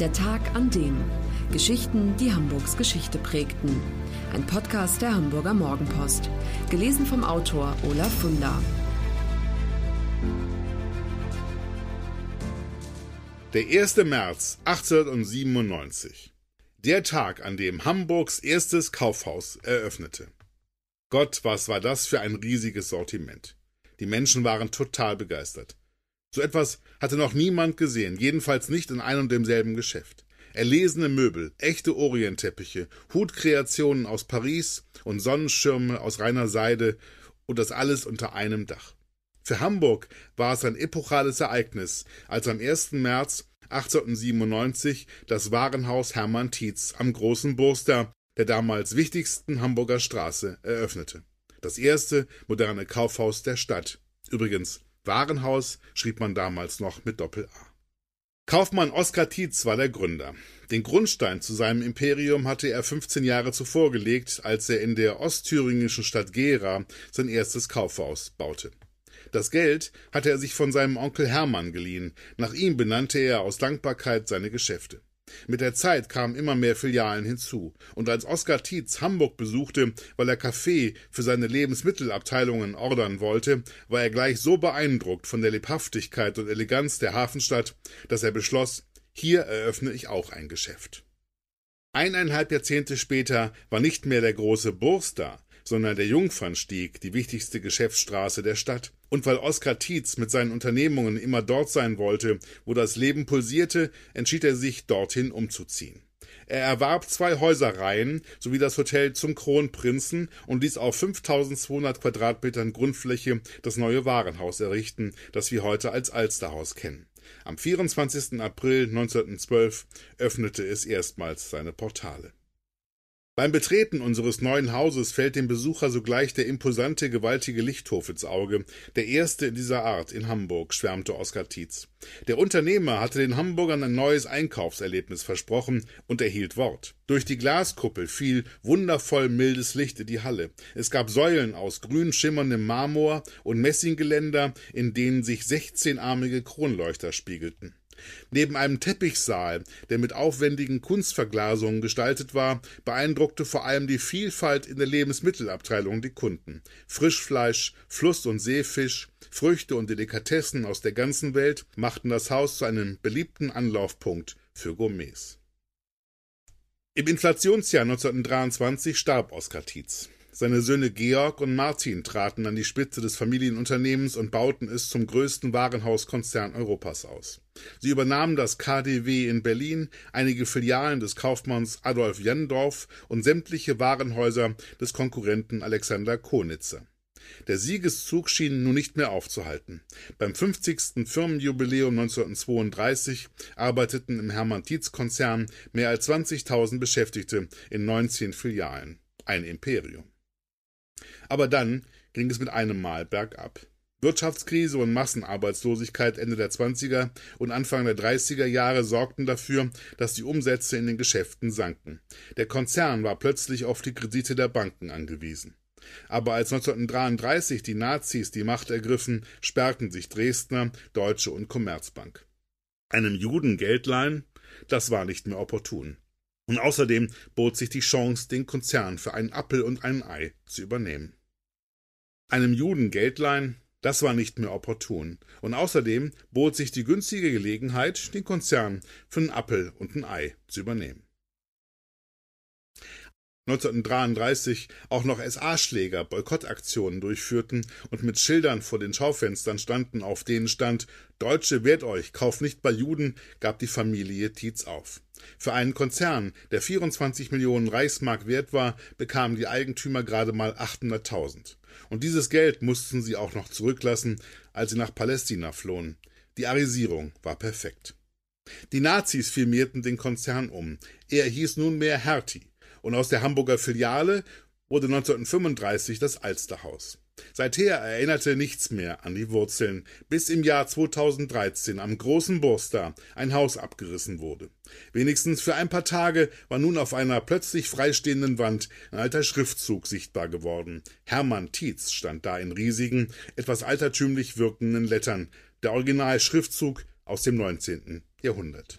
Der Tag an dem. Geschichten, die Hamburgs Geschichte prägten. Ein Podcast der Hamburger Morgenpost. Gelesen vom Autor Olaf Funder. Der 1. März 1897. Der Tag, an dem Hamburgs erstes Kaufhaus eröffnete. Gott, was war das für ein riesiges Sortiment. Die Menschen waren total begeistert. So etwas hatte noch niemand gesehen, jedenfalls nicht in einem und demselben Geschäft. Erlesene Möbel, echte Orientteppiche, Hutkreationen aus Paris und Sonnenschirme aus reiner Seide und das alles unter einem Dach. Für Hamburg war es ein epochales Ereignis, als am 1. März 1897 das Warenhaus Hermann Tietz am Großen Burster, der damals wichtigsten Hamburger Straße, eröffnete. Das erste moderne Kaufhaus der Stadt. Übrigens Warenhaus schrieb man damals noch mit Doppel-A. Kaufmann Oskar Tietz war der Gründer. Den Grundstein zu seinem Imperium hatte er 15 Jahre zuvor gelegt, als er in der ostthüringischen Stadt Gera sein erstes Kaufhaus baute. Das Geld hatte er sich von seinem Onkel Hermann geliehen. Nach ihm benannte er aus Dankbarkeit seine Geschäfte. Mit der Zeit kamen immer mehr Filialen hinzu, und als Oskar Tietz Hamburg besuchte, weil er Kaffee für seine Lebensmittelabteilungen ordern wollte, war er gleich so beeindruckt von der Lebhaftigkeit und Eleganz der Hafenstadt, dass er beschloss, hier eröffne ich auch ein Geschäft. Eineinhalb Jahrzehnte später war nicht mehr der große Burst da, sondern der Jungfernstieg, die wichtigste Geschäftsstraße der Stadt. Und weil Oskar Tietz mit seinen Unternehmungen immer dort sein wollte, wo das Leben pulsierte, entschied er sich, dorthin umzuziehen. Er erwarb zwei Häuserreihen sowie das Hotel zum Kronprinzen und ließ auf 5200 Quadratmetern Grundfläche das neue Warenhaus errichten, das wir heute als Alsterhaus kennen. Am 24. April 1912 öffnete es erstmals seine Portale. Beim Betreten unseres neuen Hauses fällt dem Besucher sogleich der imposante, gewaltige Lichthof ins Auge, der erste in dieser Art in Hamburg, schwärmte Oskar Tietz. Der Unternehmer hatte den Hamburgern ein neues Einkaufserlebnis versprochen und erhielt Wort. Durch die Glaskuppel fiel wundervoll mildes Licht in die Halle. Es gab Säulen aus grün schimmerndem Marmor und Messinggeländer, in denen sich sechzehnarmige Kronleuchter spiegelten. Neben einem Teppichsaal, der mit aufwendigen Kunstverglasungen gestaltet war, beeindruckte vor allem die Vielfalt in der Lebensmittelabteilung die Kunden. Frischfleisch, Fluss- und Seefisch, Früchte und Delikatessen aus der ganzen Welt machten das Haus zu einem beliebten Anlaufpunkt für Gourmets. Im Inflationsjahr 1923 starb Oskar Tietz. Seine Söhne Georg und Martin traten an die Spitze des Familienunternehmens und bauten es zum größten Warenhauskonzern Europas aus. Sie übernahmen das KDW in Berlin, einige Filialen des Kaufmanns Adolf Jendorf und sämtliche Warenhäuser des Konkurrenten Alexander Konitzer. Der Siegeszug schien nun nicht mehr aufzuhalten. Beim 50. Firmenjubiläum 1932 arbeiteten im Hermann-Tietz-Konzern mehr als 20.000 Beschäftigte in 19 Filialen. Ein Imperium. Aber dann ging es mit einem Mal bergab. Wirtschaftskrise und Massenarbeitslosigkeit Ende der 20er und Anfang der 30er Jahre sorgten dafür, dass die Umsätze in den Geschäften sanken. Der Konzern war plötzlich auf die Kredite der Banken angewiesen. Aber als 1933 die Nazis die Macht ergriffen, sperrten sich Dresdner, Deutsche und Commerzbank. Einem Juden Geld leihen? Das war nicht mehr opportun. Und außerdem bot sich die Chance, den Konzern für einen Appel und ein Ei zu übernehmen. Einem Juden Geld leihen, das war nicht mehr opportun. Und außerdem bot sich die günstige Gelegenheit, den Konzern für einen Appel und ein Ei zu übernehmen. 1933 auch noch SA-Schläger Boykottaktionen durchführten und mit Schildern vor den Schaufenstern standen, auf denen stand Deutsche wehrt euch, kauft nicht bei Juden, gab die Familie Tietz auf. Für einen Konzern, der 24 Millionen Reichsmark wert war, bekamen die Eigentümer gerade mal 800.000. Und dieses Geld mussten sie auch noch zurücklassen, als sie nach Palästina flohen. Die Arisierung war perfekt. Die Nazis firmierten den Konzern um. Er hieß nunmehr Hertie und aus der Hamburger Filiale wurde 1935 das Alsterhaus. Seither erinnerte nichts mehr an die Wurzeln, bis im Jahr 2013 am großen Burster ein Haus abgerissen wurde. Wenigstens für ein paar Tage war nun auf einer plötzlich freistehenden Wand ein alter Schriftzug sichtbar geworden. Hermann Tietz stand da in riesigen, etwas altertümlich wirkenden Lettern, der Originalschriftzug aus dem 19. Jahrhundert.